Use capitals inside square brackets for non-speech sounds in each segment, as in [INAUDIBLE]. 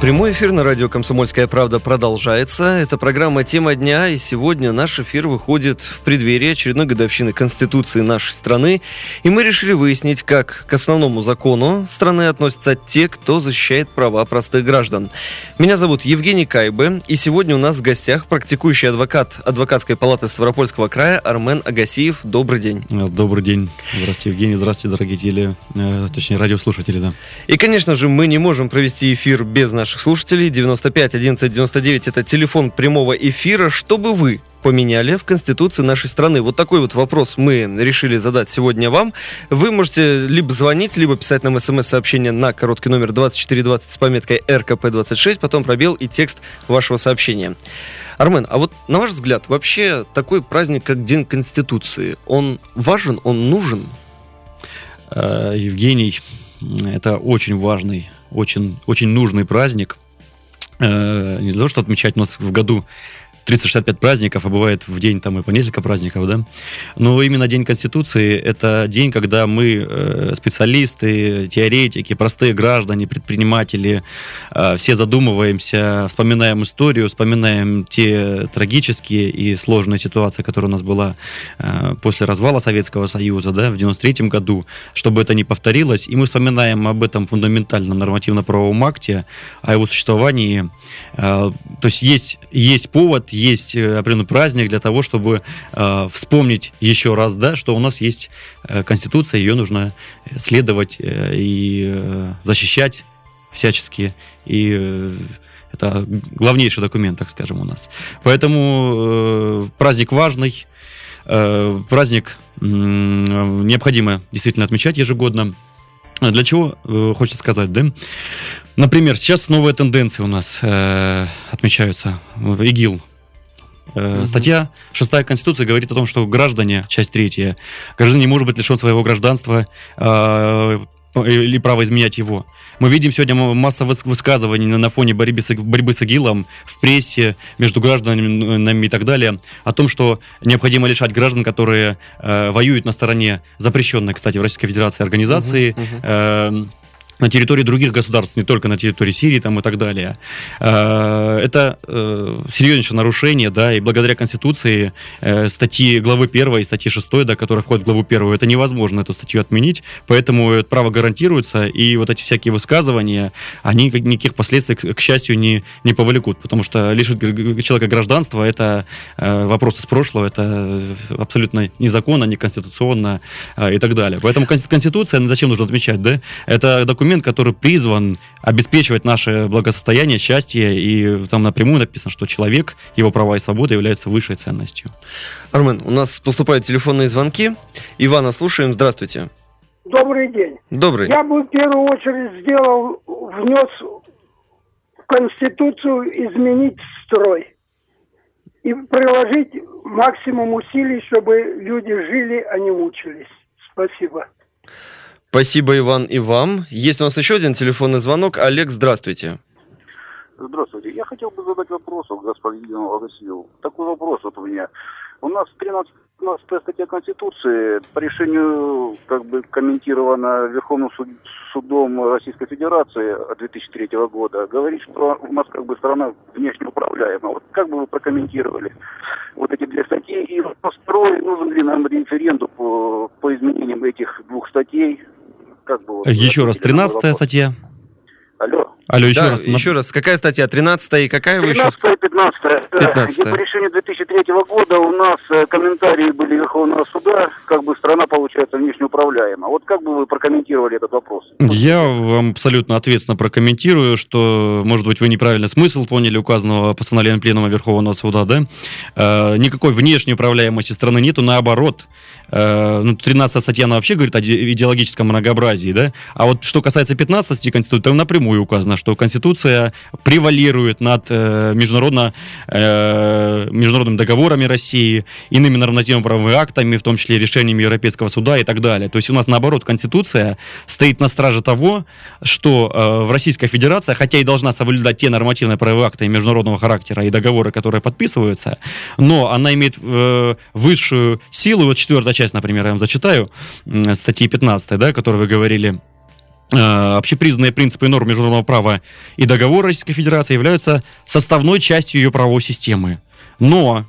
Прямой эфир на радио «Комсомольская правда» продолжается. Это программа «Тема дня», и сегодня наш эфир выходит в преддверии очередной годовщины Конституции нашей страны. И мы решили выяснить, как к основному закону страны относятся те, кто защищает права простых граждан. Меня зовут Евгений Кайбе, и сегодня у нас в гостях практикующий адвокат Адвокатской палаты Ставропольского края Армен Агасиев. Добрый день. Добрый день. Здравствуйте, Евгений. Здравствуйте, дорогие теле, э, точнее, радиослушатели, да. И, конечно же, мы не можем провести эфир без наших наших слушателей. 95 11 99 это телефон прямого эфира. Что бы вы поменяли в Конституции нашей страны? Вот такой вот вопрос мы решили задать сегодня вам. Вы можете либо звонить, либо писать нам смс-сообщение на короткий номер 2420 с пометкой РКП-26, потом пробел и текст вашего сообщения. Армен, а вот на ваш взгляд, вообще такой праздник, как День Конституции, он важен, он нужен? Э, Евгений, это очень важный очень, очень нужный праздник. Э, не для того, чтобы отмечать у нас в году 365 праздников, а бывает в день там и по несколько праздников, да. Но именно День Конституции – это день, когда мы, э, специалисты, теоретики, простые граждане, предприниматели, э, все задумываемся, вспоминаем историю, вспоминаем те трагические и сложные ситуации, которые у нас была э, после развала Советского Союза, да, в 93 году, чтобы это не повторилось, и мы вспоминаем об этом фундаментальном нормативно-правовом акте, о его существовании. То есть есть, есть повод, есть э, определенный праздник для того, чтобы э, вспомнить еще раз, да, что у нас есть э, Конституция, ее нужно следовать э, и э, защищать всячески. И э, это главнейший документ, так скажем, у нас. Поэтому э, праздник важный, э, праздник э, необходимо действительно отмечать ежегодно. Для чего э, хочется сказать, да? Например, сейчас новые тенденции у нас э, отмечаются. ИГИЛ Угу. Статья 6 Конституции говорит о том, что граждане, часть третья, гражданин не может быть лишен своего гражданства э, или права изменять его. Мы видим сегодня массу высказываний на фоне борьбы с, борьбы с ИГИЛом в прессе, между гражданами и так далее, о том, что необходимо лишать граждан, которые э, воюют на стороне запрещенной, кстати, в Российской Федерации организации, угу. Э, на территории других государств, не только на территории Сирии там, и так далее. Э, это э, серьезнейшее нарушение, да, и благодаря Конституции э, статьи главы 1 и статьи 6, да, которая входит в главу 1, это невозможно эту статью отменить, поэтому это право гарантируется, и вот эти всякие высказывания, они никаких последствий, к счастью, не, не повлекут, потому что лишить человека гражданства, это вопрос из прошлого, это абсолютно незаконно, неконституционно и так далее. Поэтому Конституция, зачем нужно отмечать, да, это документ документ, который призван обеспечивать наше благосостояние, счастье, и там напрямую написано, что человек, его права и свободы являются высшей ценностью. Армен, у нас поступают телефонные звонки. Ивана, слушаем. Здравствуйте. Добрый день. Добрый. Я бы в первую очередь сделал, внес в Конституцию изменить строй и приложить максимум усилий, чтобы люди жили, а не мучились. Спасибо. Спасибо, Иван, и вам. Есть у нас еще один телефонный звонок. Олег, здравствуйте. Здравствуйте. Я хотел бы задать вопрос господину Агасиеву. Такой вопрос вот у меня. У нас 13 15 статья Конституции по решению, как бы комментирована Верховным суд, судом Российской Федерации 2003 года, говорит, что у нас как бы страна внешне управляема. Вот как бы вы прокомментировали вот эти две статьи? И второй, нужен ли нам референдум по, по изменениям этих двух статей? Как бы, вот, Еще раз, 13 статья. Алло. Алло, еще да, раз. Еще раз. Какая статья? 13 и какая 13 вы еще? 15 15 По решению 2003 года у нас э, комментарии были Верховного суда, как бы страна, получается, внешне управляема. Вот как бы вы прокомментировали этот вопрос? Я вам абсолютно ответственно прокомментирую, что, может быть, вы неправильно смысл поняли указанного постановления Пленума Верховного Суда, да? Э, никакой внешней управляемости страны нету, наоборот. Э, ну, 13 статья, она вообще говорит о идеологическом многообразии, да? А вот что касается 15 статьи Конституции, там напрямую указано, что Конституция превалирует над э, международно, э, международными договорами России, иными нормативно-правовыми актами, в том числе решениями Европейского суда и так далее. То есть у нас, наоборот, Конституция стоит на страже того, что э, в Российской Федерации, хотя и должна соблюдать те нормативные правовые акты международного характера и договоры, которые подписываются, но она имеет э, высшую силу. Вот четвертая часть, например, я вам зачитаю, э, статьи 15, да, которую вы говорили, Э, общепризнанные принципы и нормы международного права и договор Российской Федерации являются составной частью ее правовой системы. Но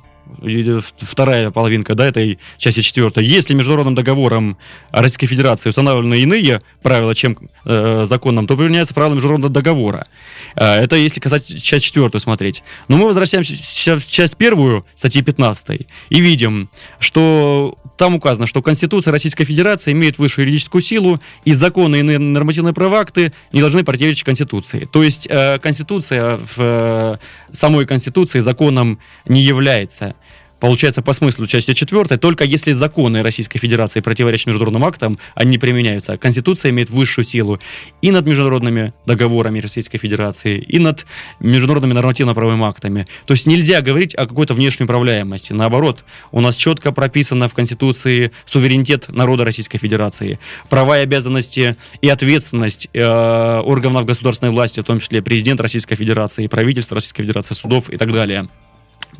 вторая половинка да, этой части четвертой. Если международным договором Российской Федерации установлены иные правила, чем э, законом, то применяются правила международного договора. Э, это если касаться часть четвертую смотреть. Но мы возвращаемся в часть первую, статьи 15, и видим, что там указано, что Конституция Российской Федерации имеет высшую юридическую силу, и законы и нормативные права акты не должны противоречить Конституции. То есть э, Конституция в э, самой Конституции законом не является получается, по смыслу части 4, только если законы Российской Федерации противоречат международным актам, они применяются. Конституция имеет высшую силу и над международными договорами Российской Федерации, и над международными нормативно-правовыми актами. То есть нельзя говорить о какой-то внешней управляемости. Наоборот, у нас четко прописано в Конституции суверенитет народа Российской Федерации, права и обязанности и ответственность э, органов государственной власти, в том числе президент Российской Федерации, правительство Российской Федерации, судов и так далее.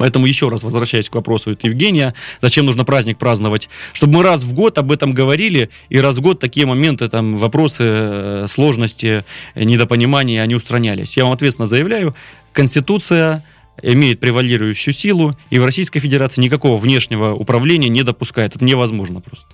Поэтому еще раз возвращаясь к вопросу от Евгения, зачем нужно праздник праздновать? Чтобы мы раз в год об этом говорили, и раз в год такие моменты, там, вопросы, э, сложности, недопонимания, они устранялись. Я вам ответственно заявляю, Конституция имеет превалирующую силу, и в Российской Федерации никакого внешнего управления не допускает. Это невозможно просто.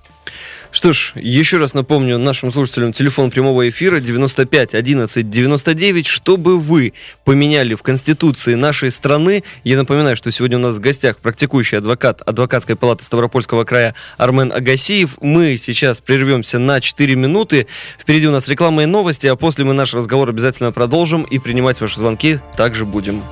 Что ж, еще раз напомню нашим слушателям телефон прямого эфира 95 11 99, чтобы вы поменяли в Конституции нашей страны. Я напоминаю, что сегодня у нас в гостях практикующий адвокат Адвокатской палаты Ставропольского края Армен Агасиев. Мы сейчас прервемся на 4 минуты. Впереди у нас реклама и новости, а после мы наш разговор обязательно продолжим и принимать ваши звонки также будем.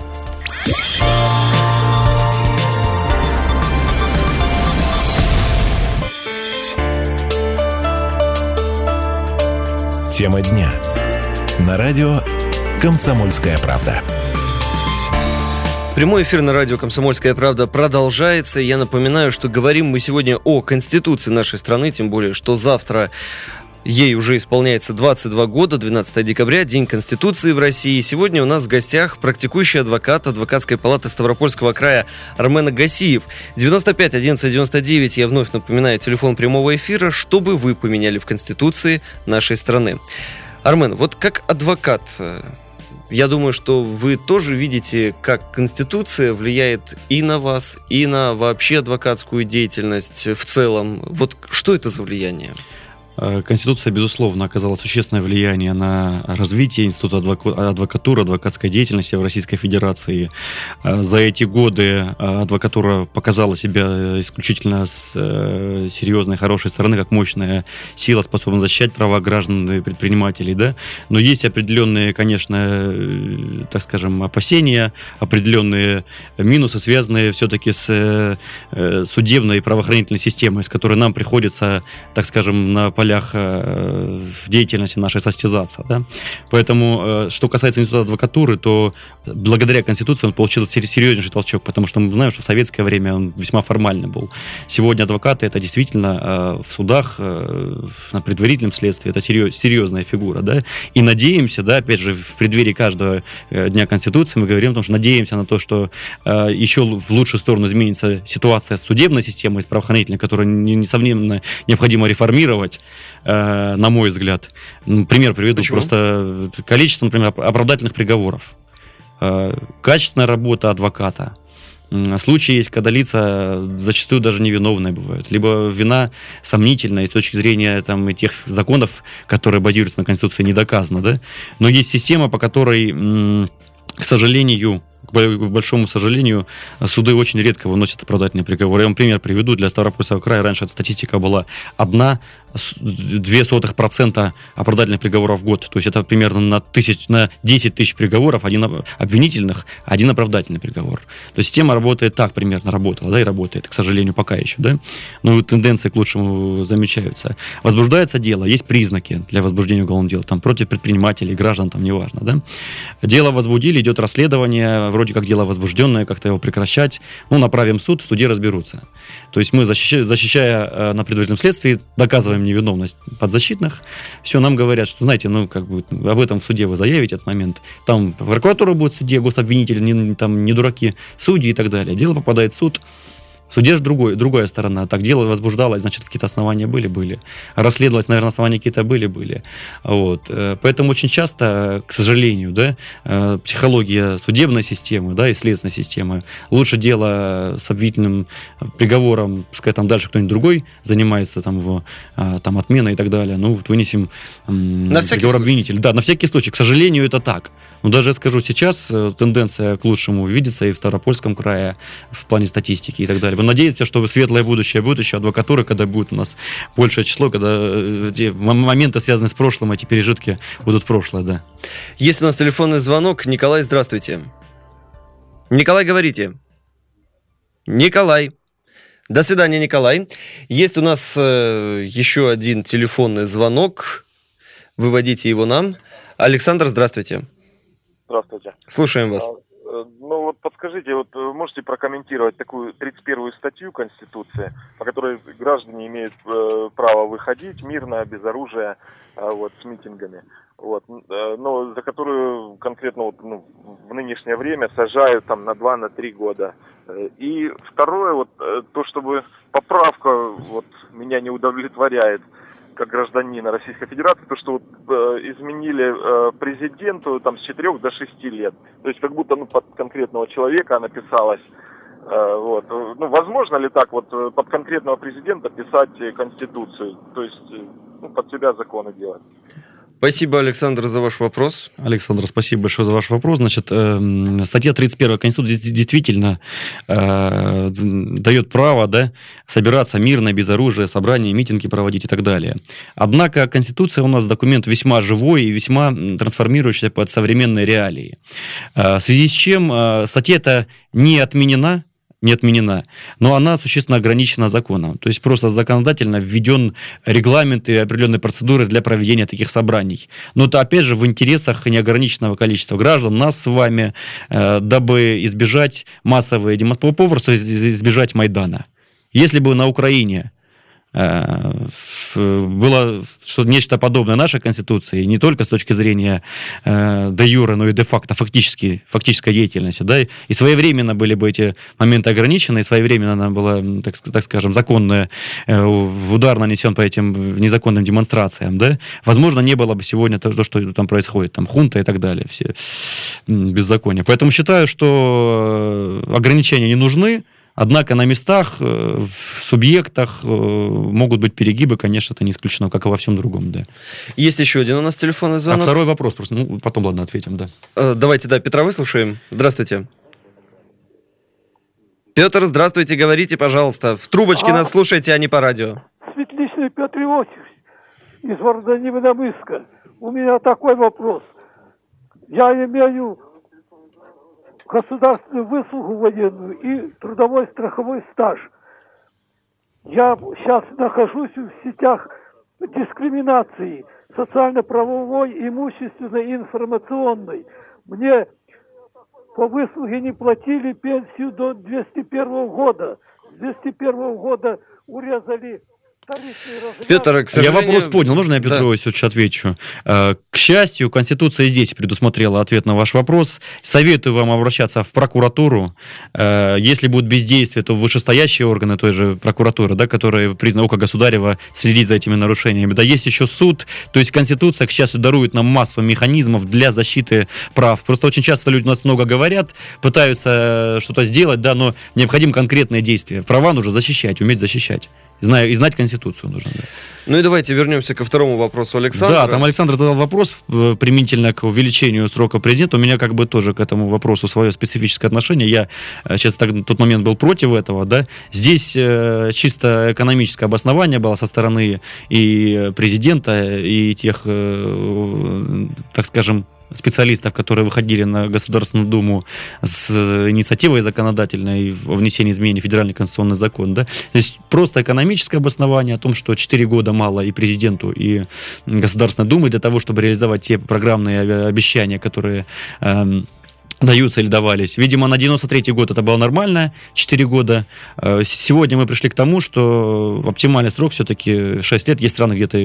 Тема дня. На радио «Комсомольская правда». Прямой эфир на радио «Комсомольская правда» продолжается. Я напоминаю, что говорим мы сегодня о Конституции нашей страны, тем более, что завтра Ей уже исполняется 22 года, 12 декабря, День Конституции в России. Сегодня у нас в гостях практикующий адвокат Адвокатской палаты Ставропольского края Армен Агасиев. 95 11 99, я вновь напоминаю, телефон прямого эфира, чтобы вы поменяли в Конституции нашей страны. Армен, вот как адвокат, э, я думаю, что вы тоже видите, как Конституция влияет и на вас, и на вообще адвокатскую деятельность в целом. Вот что это за влияние? Э, Конституция, безусловно, оказала существенное влияние на развитие института адвокатуры, адвокатской деятельности в Российской Федерации. Э, за эти годы э, адвокатура показала себя исключительно с серьезной, хорошей стороны, как мощная сила, способна защищать права граждан и предпринимателей. Да? Но есть определенные, конечно, так скажем, опасения, определенные минусы, связанные все-таки с судебной и правоохранительной системой, с которой нам приходится, так скажем, на полях э, деятельности нашей состязаться. Да? Поэтому, э, что касается института адвокатуры, то благодаря Конституции он получил серьезнейший толчок, потому что мы знаем, что в советское время он весьма формальный был. Сегодня адвокаты это действительно э, в судах, на предварительном следствии, это серьезная фигура. Да? И надеемся, да, опять же, в преддверии каждого Дня Конституции мы говорим о том, что надеемся на то, что еще в лучшую сторону изменится ситуация с судебной системой, с правоохранительной, которую, несомненно, необходимо реформировать, э, на мой взгляд. Пример приведу. Почему? Просто количество, например, оправдательных приговоров. Э, качественная работа адвоката. Случаи есть, когда лица зачастую даже невиновные бывают. Либо вина сомнительная с точки зрения там, тех законов, которые базируются на Конституции, не доказана. Да? Но есть система, по которой к сожалению, к большому сожалению, суды очень редко выносят оправдательный приговор. Я вам пример приведу. Для Ставропольского края раньше эта статистика была одна, две сотых процента оправдательных приговоров в год. То есть это примерно на, тысяч, на 10 тысяч приговоров, один обвинительных, один оправдательный приговор. То есть система работает так примерно, работала, да, и работает, к сожалению, пока еще, да. Но тенденции к лучшему замечаются. Возбуждается дело, есть признаки для возбуждения уголовного дела, там, против предпринимателей, граждан, там, неважно, да. Дело возбудили, идет расследование, вроде как дело возбужденное, как-то его прекращать, ну, направим суд, в суде разберутся. То есть мы, защищая, защищая э, на предварительном следствии, доказываем невиновность подзащитных, все, нам говорят, что, знаете, ну, как бы, об этом в суде вы заявите этот момент. Там прокуратура будет в суде, гособвинители, не, там, не дураки, судьи и так далее. Дело попадает в суд, в суде же другой, другая сторона. Так дело возбуждалось, значит, какие-то основания были, были. Расследовалось, наверное, основания какие-то были, были. Вот. Э, поэтому очень часто, к сожалению, да, э, психология судебной системы, да, и следственной системы, лучше дело с обвинительным приговором, пускай там дальше кто-нибудь другой занимается там его э, там отменой и так далее. Ну, вот вынесем на приговор обвинитель. Да, на всякий случай. К сожалению, это так. Но даже я скажу сейчас, тенденция к лучшему видится и в Ставропольском крае в плане статистики и так далее надеемся, что светлое будущее будет еще адвокатуры, когда будет у нас большее число, когда э, эти моменты, связанные с прошлым, эти пережитки будут в прошлое, да. Есть у нас телефонный звонок. Николай, здравствуйте. Николай, говорите. Николай. До свидания, Николай. Есть у нас э, еще один телефонный звонок. Выводите его нам. Александр, здравствуйте. Здравствуйте. Слушаем вас. Э, ну вот подскажите, вот э, можете прокомментировать такую 31-ю статью Конституции, по которой граждане имеют э, право выходить мирно, без оружия, э, вот, с митингами, вот, э, но за которую конкретно вот, ну, в нынешнее время сажают там на 2-3 на три года. Э, и второе, вот, то, чтобы поправка вот, меня не удовлетворяет – как гражданина Российской Федерации, то, что вот, э, изменили э, президенту там, с 4 до 6 лет. То есть как будто ну, под конкретного человека она писалась. Э, вот. Ну, возможно ли так вот э, под конкретного президента писать Конституцию? То есть э, ну, под себя законы делать? Спасибо, Александр, за ваш вопрос. Александр, спасибо большое за ваш вопрос. Значит, э, статья 31 Конституции действительно э, дает право да, собираться мирно, без оружия, собрания, митинги проводить и так далее. Однако Конституция у нас документ весьма живой и весьма трансформирующийся под современные реалии. Э, в связи с чем э, статья эта не отменена, не отменена, но она существенно ограничена законом. То есть просто законодательно введен регламент и определенные процедуры для проведения таких собраний. Но это опять же в интересах неограниченного количества граждан, нас с вами, э, дабы избежать массовой демонстрации, попросту избежать Майдана. Если бы на Украине было что нечто подобное нашей Конституции, не только с точки зрения э, де юра, но и де факто, фактически, фактической деятельности. Да? И своевременно были бы эти моменты ограничены, и своевременно она была, так, так скажем, законная, э, удар нанесен по этим незаконным демонстрациям. Да? Возможно, не было бы сегодня то, что там происходит, там хунта и так далее, все беззакония. Поэтому считаю, что ограничения не нужны, Однако на местах, э, в субъектах э, могут быть перегибы, конечно, это не исключено, как и во всем другом, да. Есть еще один у нас телефонный звонок. А второй вопрос просто, ну, потом, ладно, ответим, да. Э, давайте, да, Петра выслушаем. Здравствуйте. Петр, здравствуйте, говорите, пожалуйста. В трубочке а... нас слушайте, а не по радио. Светличный Петр Иосифович из города Невиномыска. У меня такой вопрос. Я имею государственную выслугу военную и трудовой страховой стаж. Я сейчас нахожусь в сетях дискриминации социально-правовой, имущественной и информационной. Мне по выслуге не платили пенсию до 201 года. С 201 года урезали Петр, к сожалению... Я вопрос понял. Можно я Петру да. Иосифовичу отвечу? Э, к счастью, Конституция здесь предусмотрела ответ на ваш вопрос. Советую вам обращаться в прокуратуру. Э, если будут бездействия, то вышестоящие органы той же прокуратуры, да, которые признаны око государева следить за этими нарушениями. Да, есть еще суд. То есть Конституция, к счастью, дарует нам массу механизмов для защиты прав. Просто очень часто люди у нас много говорят, пытаются что-то сделать, да, но необходимо конкретные действия. Права нужно защищать, уметь защищать Зная, и знать Конституцию нужно. Да. Ну и давайте вернемся ко второму вопросу Александра. Да, там Александр задал вопрос э, применительно к увеличению срока президента. У меня как бы тоже к этому вопросу свое специфическое отношение. Я э, сейчас так, тот момент был против этого, да. Здесь э, чисто экономическое обоснование было со стороны и президента, и тех, э, так скажем, специалистов, которые выходили на Государственную Думу с инициативой законодательной о внесении изменений в федеральный конституционный закон. Да? То есть просто экономическое обоснование о том, что 4 года мало и президенту, и Государственной Думы для того, чтобы реализовать те программные обещания, которые эм, даются или давались. Видимо, на 93 год это было нормально, 4 года. Э, сегодня мы пришли к тому, что оптимальный срок все-таки 6 лет. Есть страны где-то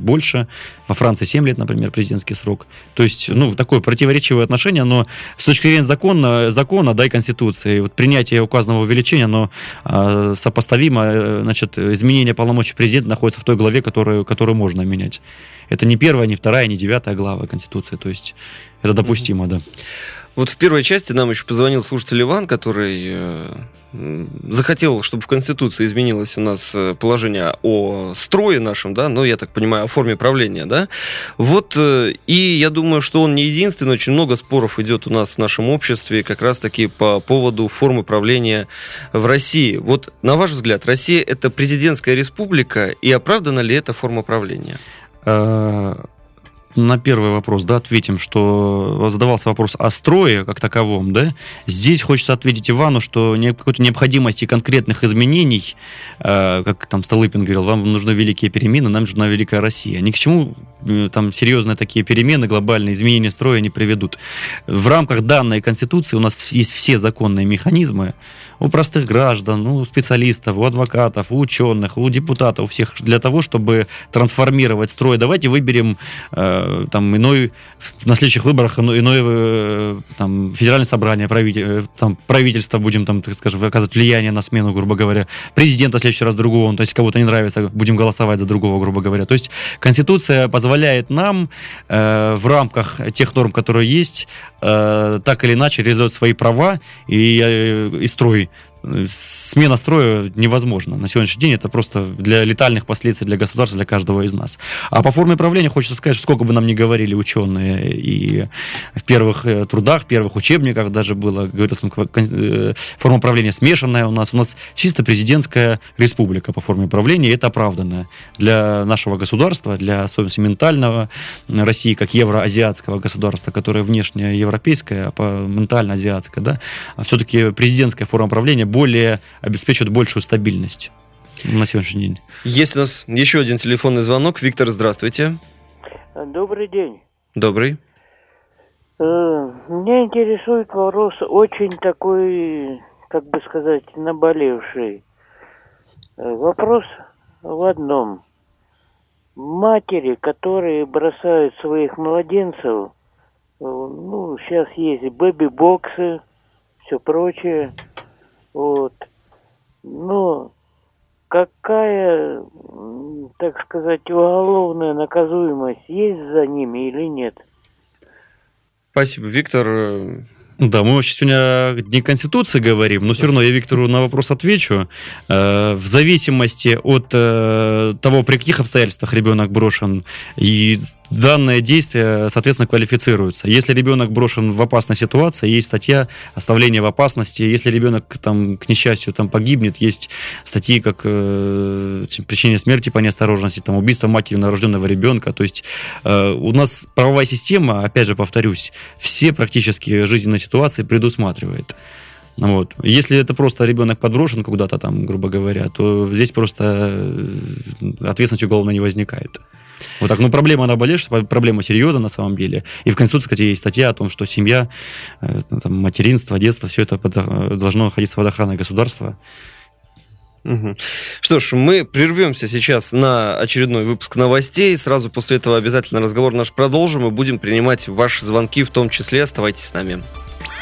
больше. Во Франции 7 лет, например, президентский срок. То есть, ну, такое противоречивое отношение, но с точки зрения закона, закона да, и Конституции, вот принятие указанного увеличения, оно э, сопоставимо, э, значит, изменение полномочий президента находится в той главе, которую, которую можно менять. Это не первая, не вторая, не девятая глава Конституции, то есть это допустимо, да. Вот в первой части нам еще позвонил слушатель Иван, который э, захотел, чтобы в Конституции изменилось у нас э, положение о строе нашем, да, но, я так понимаю, о форме правления, да. Вот, э, и я думаю, что он не единственный, очень много споров идет у нас в нашем обществе как раз-таки по поводу формы правления в России. Вот, на ваш взгляд, Россия – это президентская республика, и оправдана ли эта форма правления? На первый вопрос, да, ответим, что задавался вопрос о строе как таковом, да. Здесь хочется ответить Ивану, что какой-то необходимости конкретных изменений, э, как там Столыпин говорил, вам нужны великие перемены, нам нужна великая Россия. Ни к чему э, там серьезные такие перемены, глобальные изменения строя не приведут. В рамках данной Конституции у нас есть все законные механизмы, у простых граждан, у специалистов, у адвокатов, у ученых, у депутатов, у всех для того, чтобы трансформировать строй. Давайте выберем э, там иной на следующих выборах иной, иной э, там федеральное собрание, правитель, э, там правительство будем там, так скажем, оказывать влияние на смену, грубо говоря, президента в следующий раз другого, то есть кого-то не нравится, будем голосовать за другого, грубо говоря. То есть Конституция позволяет нам э, в рамках тех норм, которые есть, э, так или иначе реализовать свои права и, э, и строй смена строя невозможна. На сегодняшний день это просто для летальных последствий для государства, для каждого из нас. А по форме правления хочется сказать, что сколько бы нам ни говорили ученые и в первых э, трудах, в первых учебниках даже было, говорится, э, форма правления смешанная у нас. У нас чисто президентская республика по форме правления, и это оправданно для нашего государства, для особенности ментального России, как евроазиатского государства, которое внешне европейское, а ментально азиатское, да, а все-таки президентская форма правления более обеспечивают большую стабильность на сегодняшний день. Есть у нас еще один телефонный звонок. Виктор, здравствуйте. Добрый день. Добрый. Э, меня интересует вопрос очень такой, как бы сказать, наболевший. Э, вопрос в одном. Матери, которые бросают своих младенцев, э, ну, сейчас есть бэби-боксы, все прочее, вот. Но какая, так сказать, уголовная наказуемость есть за ними или нет? Спасибо, Виктор. Да, мы вообще сегодня не Конституции говорим, но все равно я Виктору на вопрос отвечу. Э, в зависимости от э, того, при каких обстоятельствах ребенок брошен, и данное действие, соответственно, квалифицируется. Если ребенок брошен в опасной ситуации, есть статья оставления в опасности. Если ребенок, там, к несчастью, там, погибнет, есть статьи, как э, причинение смерти по неосторожности, там, убийство матери новорожденного ребенка. То есть э, у нас правовая система, опять же, повторюсь, все практически жизненные ситуации предусматривает. Вот. Если это просто ребенок подброшен куда-то там, грубо говоря, то здесь просто э, ответственность уголовно не возникает. Вот так. Но проблема наболевшая, проблема серьезная на самом деле. И в Конституции, кстати, есть статья о том, что семья, э, там, материнство, детство, все это под, э, должно находиться под охраной государства. Что ж, мы прервемся сейчас на очередной выпуск новостей. Сразу после этого обязательно разговор наш продолжим и будем принимать ваши звонки в том числе. Оставайтесь с нами.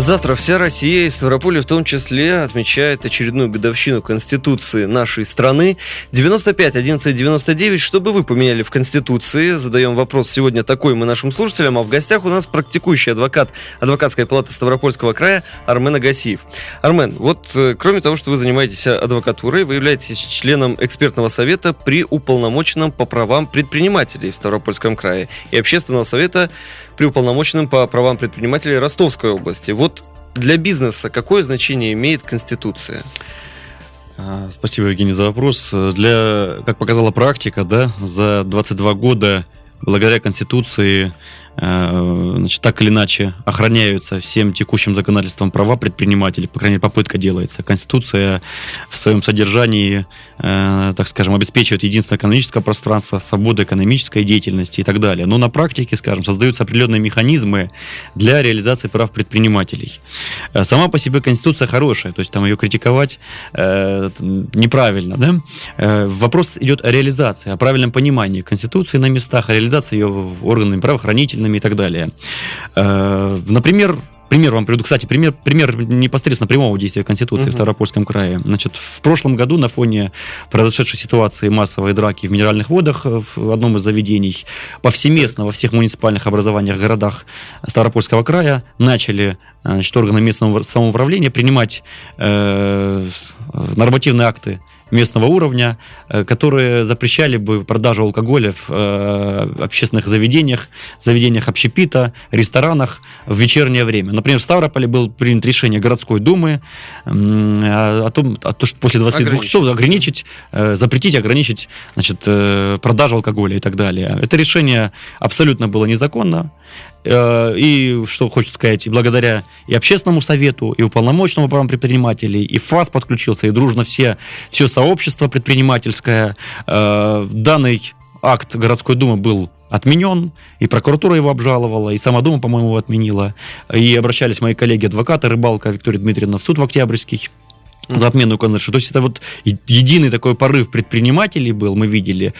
Завтра вся Россия, и Ставрополь в том числе, отмечает очередную годовщину Конституции нашей страны. 95 11 99. Что бы вы поменяли в Конституции? Задаем вопрос сегодня такой мы нашим слушателям. А в гостях у нас практикующий адвокат адвокатской палаты Ставропольского края Армен Агасиев. Армен, вот э, кроме того, что вы занимаетесь адвокатурой, вы являетесь членом экспертного совета при уполномоченном по правам предпринимателей в Ставропольском крае и общественного совета при уполномоченном по правам предпринимателей Ростовской области. Вот для бизнеса какое значение имеет Конституция? А, спасибо, Евгений, за вопрос. Для, как показала практика, да, за 22 года благодаря Конституции значит, так или иначе охраняются всем текущим законодательством права предпринимателей, по крайней мере, попытка делается. Конституция в своем содержании, э, так скажем, обеспечивает единство экономического пространства, свободу экономической деятельности и так далее. Но на практике, скажем, создаются определенные механизмы для реализации прав предпринимателей. Э, сама по себе Конституция хорошая, то есть там ее критиковать э, неправильно. Да? Э, вопрос идет о реализации, о правильном понимании Конституции на местах, о реализации ее органами правоохранительными, и так далее. Э, например, Пример вам приведу. Кстати, пример, пример непосредственно прямого действия Конституции uh-huh. в Ставропольском крае. Значит, в прошлом году на фоне произошедшей ситуации массовой драки в минеральных водах в одном из заведений повсеместно во всех муниципальных образованиях, городах Ставропольского края начали значит, органы местного самоуправления принимать э, нормативные акты местного уровня, э, которые запрещали бы продажу алкоголя в э, общественных заведениях, заведениях общепита, ресторанах в вечернее время. Например, в Ставрополе было принято решение городской думы о том, о том что после 22 ограничить. часов ограничить, э, запретить, ограничить значит, продажу алкоголя и так далее. Это решение абсолютно было незаконно. Э, и, что хочется сказать, и благодаря и общественному совету, и уполномоченному правам предпринимателей, и ФАС подключился, и дружно все, все сообщество предпринимательское. Э, данный акт городской думы был отменен, и прокуратура его обжаловала, и сама Дума, по-моему, его отменила, и обращались мои коллеги-адвокаты Рыбалка Виктория Дмитриевна в суд в Октябрьский за отмену контракта. То есть это вот единый такой порыв предпринимателей был, мы видели.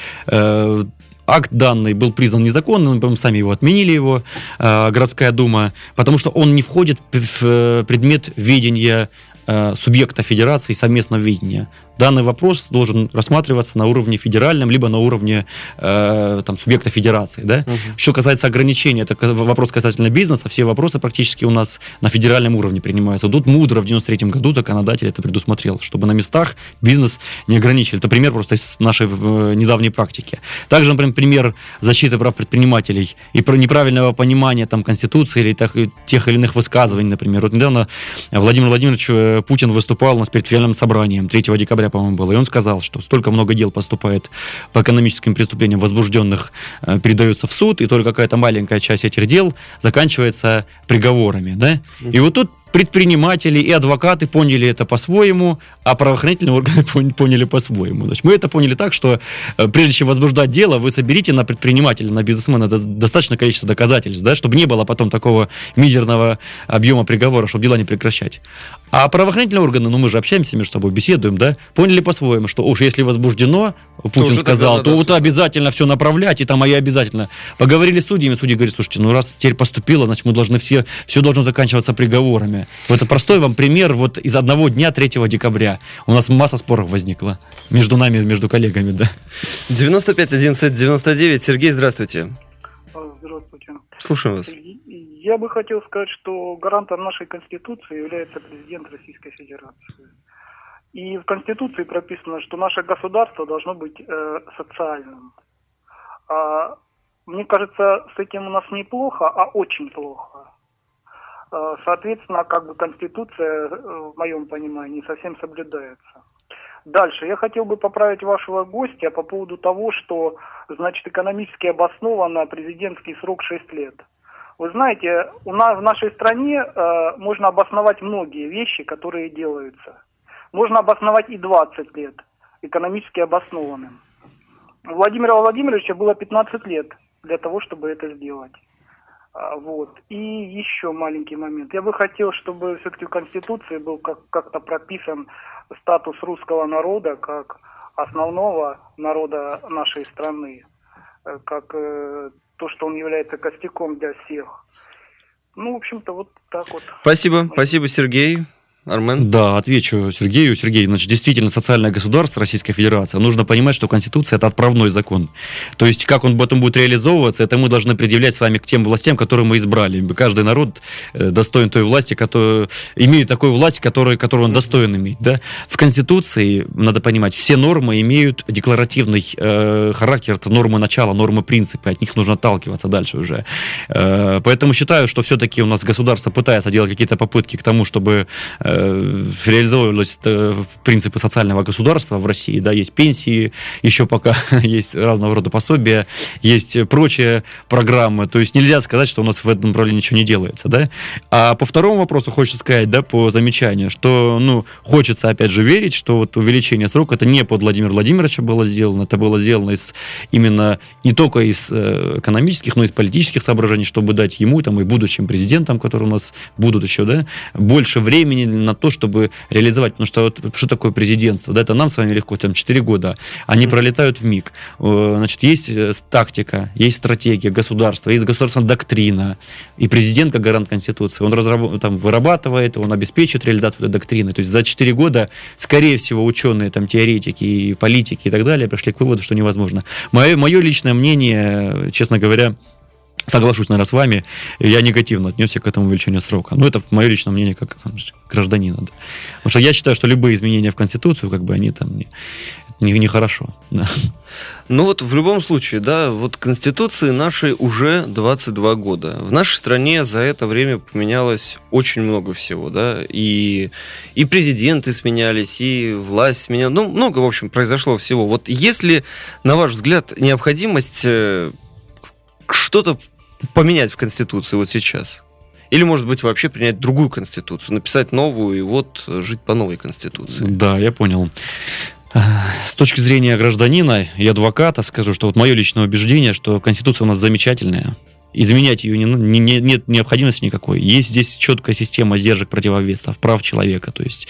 Акт данный был признан незаконным, мы сами его отменили, его э, городская дума, потому что он не входит в э, предмет ведения э, субъекта федерации совместного видения данный вопрос должен рассматриваться на уровне федеральном, либо на уровне э, там, субъекта федерации. Да? Угу. Что касается ограничений, это вопрос касательно бизнеса, все вопросы практически у нас на федеральном уровне принимаются. Тут мудро в 93 году законодатель это предусмотрел, чтобы на местах бизнес не ограничили. Это пример просто из нашей э, недавней практики. Также, например, пример защиты прав предпринимателей и про неправильного понимания там, Конституции или так, тех или иных высказываний, например. Вот недавно Владимир Владимирович э, Путин выступал у нас перед федеральным собранием 3 декабря по-моему, было. И он сказал, что столько много дел поступает по экономическим преступлениям возбужденных, э, передается в суд, и только какая-то маленькая часть этих дел заканчивается приговорами. Да? И вот тут предприниматели и адвокаты поняли это по-своему, а правоохранительные органы [LAUGHS] поняли по-своему. Значит, мы это поняли так, что э, прежде чем возбуждать дело, вы соберите на предпринимателя, на бизнесмена достаточное количество доказательств, да, чтобы не было потом такого мизерного объема приговора, чтобы дела не прекращать. А правоохранительные органы, ну мы же общаемся между собой, беседуем, да, поняли по-своему, что уж если возбуждено, Путин то сказал, то вот обязательно все направлять, и там, а я обязательно. Поговорили с судьями, судьи говорят, слушайте, ну раз теперь поступило, значит мы должны все, все должно заканчиваться приговорами. Вот это простой вам пример вот из одного дня 3 декабря. У нас масса споров возникла между нами, между коллегами, да. 95 11 99. Сергей, здравствуйте. Здравствуйте. Слушаем вас. Я бы хотел сказать, что гарантом нашей Конституции является президент Российской Федерации. И в Конституции прописано, что наше государство должно быть э, социальным. А, мне кажется, с этим у нас неплохо, а очень плохо. А, соответственно, как бы Конституция, э, в моем понимании, не совсем соблюдается. Дальше. Я хотел бы поправить вашего гостя по поводу того, что, значит, экономически обоснованно президентский срок 6 лет. Вы знаете, у нас в нашей стране э, можно обосновать многие вещи, которые делаются. Можно обосновать и 20 лет экономически обоснованным. У Владимира Владимировича было 15 лет для того, чтобы это сделать. А, вот. И еще маленький момент. Я бы хотел, чтобы все-таки в Конституции был как- как-то прописан статус русского народа как основного народа нашей страны, э, как э, то, что он является костяком для всех. Ну, в общем-то, вот так вот. Спасибо, спасибо, Сергей. Армен? Да, отвечу Сергею. Сергей, значит, действительно, социальное государство Российской Федерации, нужно понимать, что Конституция – это отправной закон. То есть, как он потом будет реализовываться, это мы должны предъявлять с вами к тем властям, которые мы избрали. Каждый народ э, достоин той власти, которая имеет такую власть, которую, которую он достоин иметь. Да? В Конституции, надо понимать, все нормы имеют декларативный э, характер, это нормы начала, нормы принципы, от них нужно отталкиваться дальше уже. Э, поэтому считаю, что все-таки у нас государство пытается делать какие-то попытки к тому, чтобы Э, реализовывались э, принципы социального государства в России, да, есть пенсии, еще пока [LAUGHS] есть разного рода пособия, есть прочие программы, то есть нельзя сказать, что у нас в этом направлении ничего не делается, да. А по второму вопросу хочется сказать, да, по замечанию, что, ну, хочется опять же верить, что вот увеличение срока это не под Владимира Владимировича было сделано, это было сделано из именно не только из э, экономических, но и из политических соображений, чтобы дать ему там и будущим президентам, которые у нас будут еще, да, больше времени на то, чтобы реализовать. Потому что вот, что такое президентство? Да, это нам с вами легко, там 4 года. Они mm-hmm. пролетают в миг. Значит, есть э, тактика, есть стратегия государства, есть государственная доктрина. И президент, как гарант Конституции, он разраб... там, вырабатывает, он обеспечивает реализацию этой доктрины. То есть за 4 года, скорее всего, ученые, там, теоретики, и политики и так далее пришли к выводу, что невозможно. Мое, мое личное мнение, честно говоря, соглашусь, наверное, с вами, я негативно отнесся к этому увеличению срока. Ну, это мое личное мнение как гражданина. Да. Потому что я считаю, что любые изменения в Конституцию, как бы они там не, не, не хорошо. [LAUGHS] Да. Ну вот в любом случае, да, вот Конституции нашей уже 22 года. В нашей стране за это время поменялось очень много всего, да, и, и президенты сменялись, и власть сменялась, ну, много, в общем, произошло всего. Вот если, на ваш взгляд, необходимость э, что-то поменять в Конституции вот сейчас? Или, может быть, вообще принять другую Конституцию, написать новую и вот жить по новой Конституции? Да, я понял. С точки зрения гражданина и адвоката скажу, что вот мое личное убеждение, что Конституция у нас замечательная, изменять ее не, не, не, нет необходимости никакой. Есть здесь четкая система сдержек противовесов, прав человека. То есть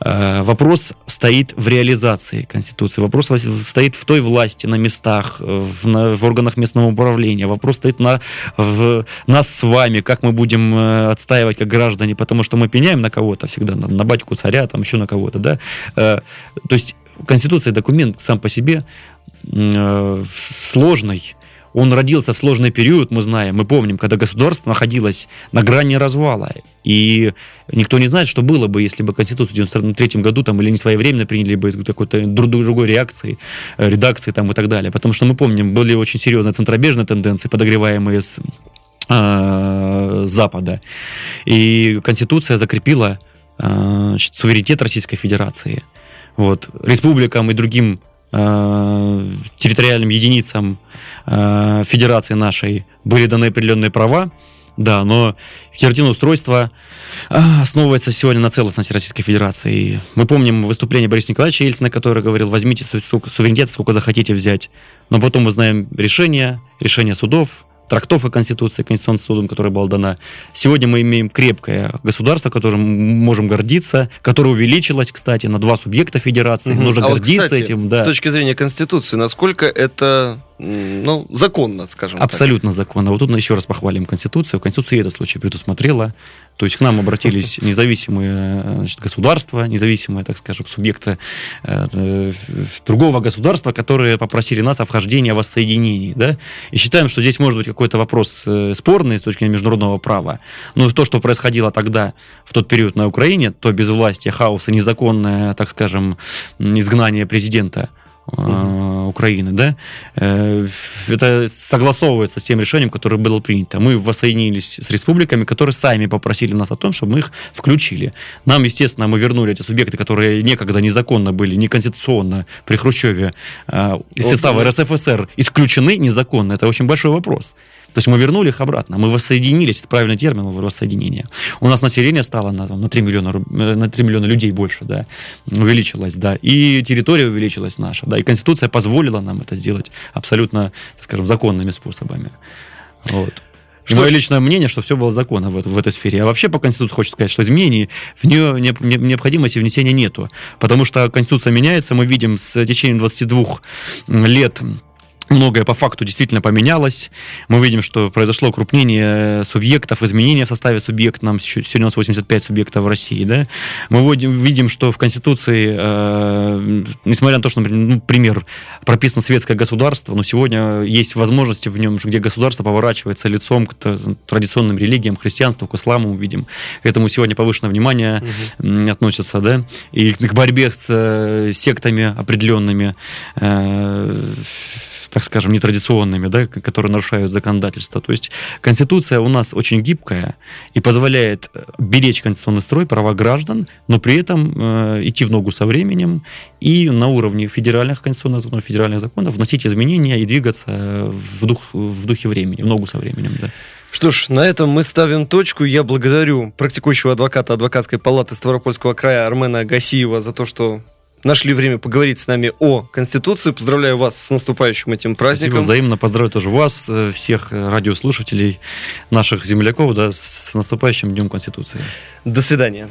э, вопрос стоит в реализации Конституции, вопрос стоит в той власти на местах, в, на, в органах местного управления, вопрос стоит на в, нас с вами, как мы будем э, отстаивать как граждане, потому что мы пеняем на кого-то всегда, на, на батьку царя, там еще на кого-то, да. Э, то есть Конституция документ сам по себе э, сложный, он родился в сложный период, мы знаем, мы помним, когда государство находилось на грани развала. И никто не знает, что было бы, если бы Конституцию в 1993 году там, или не своевременно приняли бы из какой-то другой реакции, э, редакции там, и так далее. Потому что мы помним, были очень серьезные центробежные тенденции, подогреваемые с э, Запада. И Конституция закрепила э, суверенитет Российской Федерации. Вот. Республикам и другим э, территориальным единицам э, федерации нашей были даны определенные права, да, но федеративное устройство э, основывается сегодня на целостности Российской Федерации. Мы помним выступление Бориса Николаевича Ельцина, который говорил, возьмите суверенитет, сколько захотите взять. Но потом мы знаем решения, решения судов, трактовка Конституции Конституционным судом, которая была дана. Сегодня мы имеем крепкое государство, которым можем гордиться, которое увеличилось, кстати, на два субъекта федерации. Угу. Нужно а гордиться вот, кстати, этим. Да. С точки зрения Конституции, насколько это ну, законно, скажем Абсолютно так. законно. Вот тут еще раз похвалим Конституцию. Конституция этот случай предусмотрела. То есть к нам обратились [LAUGHS] независимые значит, государства, независимые, так скажем, субъекты э, другого государства, которые попросили нас о вхождении, о воссоединении. Да? И считаем, что здесь может быть какой-то вопрос э, спорный с точки зрения международного права. Но то, что происходило тогда, в тот период на Украине, то безвластие, хаос и незаконное, так скажем, изгнание президента – угу. Украины, да, э, это согласовывается с тем решением, которое было принято. Мы воссоединились с республиками, которые сами попросили нас о том, чтобы мы их включили. Нам, естественно, мы вернули эти субъекты, которые некогда незаконно были, неконституционно при Хрущеве э, из состава РСФСР исключены незаконно. Это очень большой вопрос. То есть мы вернули их обратно, мы воссоединились, это правильный термин, воссоединение. У нас население стало на, на, 3 миллиона, э, на 3 миллиона людей больше, да, увеличилось, да, и территория увеличилась наша, да, и Конституция позволила нам это сделать абсолютно, так скажем, законными способами. Вот. Что мое личное мнение, что все было законно в, в этой сфере. А вообще по Конституции хочется сказать, что изменений в нее не, не, необходимости внесения нету. Потому что Конституция меняется, мы видим с течением 22 лет многое по факту действительно поменялось. Мы видим, что произошло укрупнение субъектов, изменения в составе субъектов. Нам сегодня у нас 85 субъектов в России. Да? Мы видим, что в Конституции, э, несмотря на то, что, например, ну, прописано светское государство, но сегодня есть возможности в нем, где государство поворачивается лицом к традиционным религиям, христианству, к исламу, видим. К этому сегодня повышенное внимание угу. относится. Да? И к борьбе с э, сектами определенными э, так скажем, нетрадиционными, да, которые нарушают законодательство. То есть Конституция у нас очень гибкая и позволяет э, беречь конституционный строй, права граждан, но при этом э, идти в ногу со временем и на уровне федеральных конституционных законов, федеральных законов вносить изменения и двигаться в, дух, в духе времени, в ногу со временем. Да. Что ж, на этом мы ставим точку. Я благодарю практикующего адвоката адвокатской палаты Ставропольского края Армена Гасиева за то, что нашли время поговорить с нами о Конституции. Поздравляю вас с наступающим этим праздником. Спасибо, взаимно поздравляю тоже вас, э, всех радиослушателей, наших земляков, да, с наступающим Днем Конституции. До свидания.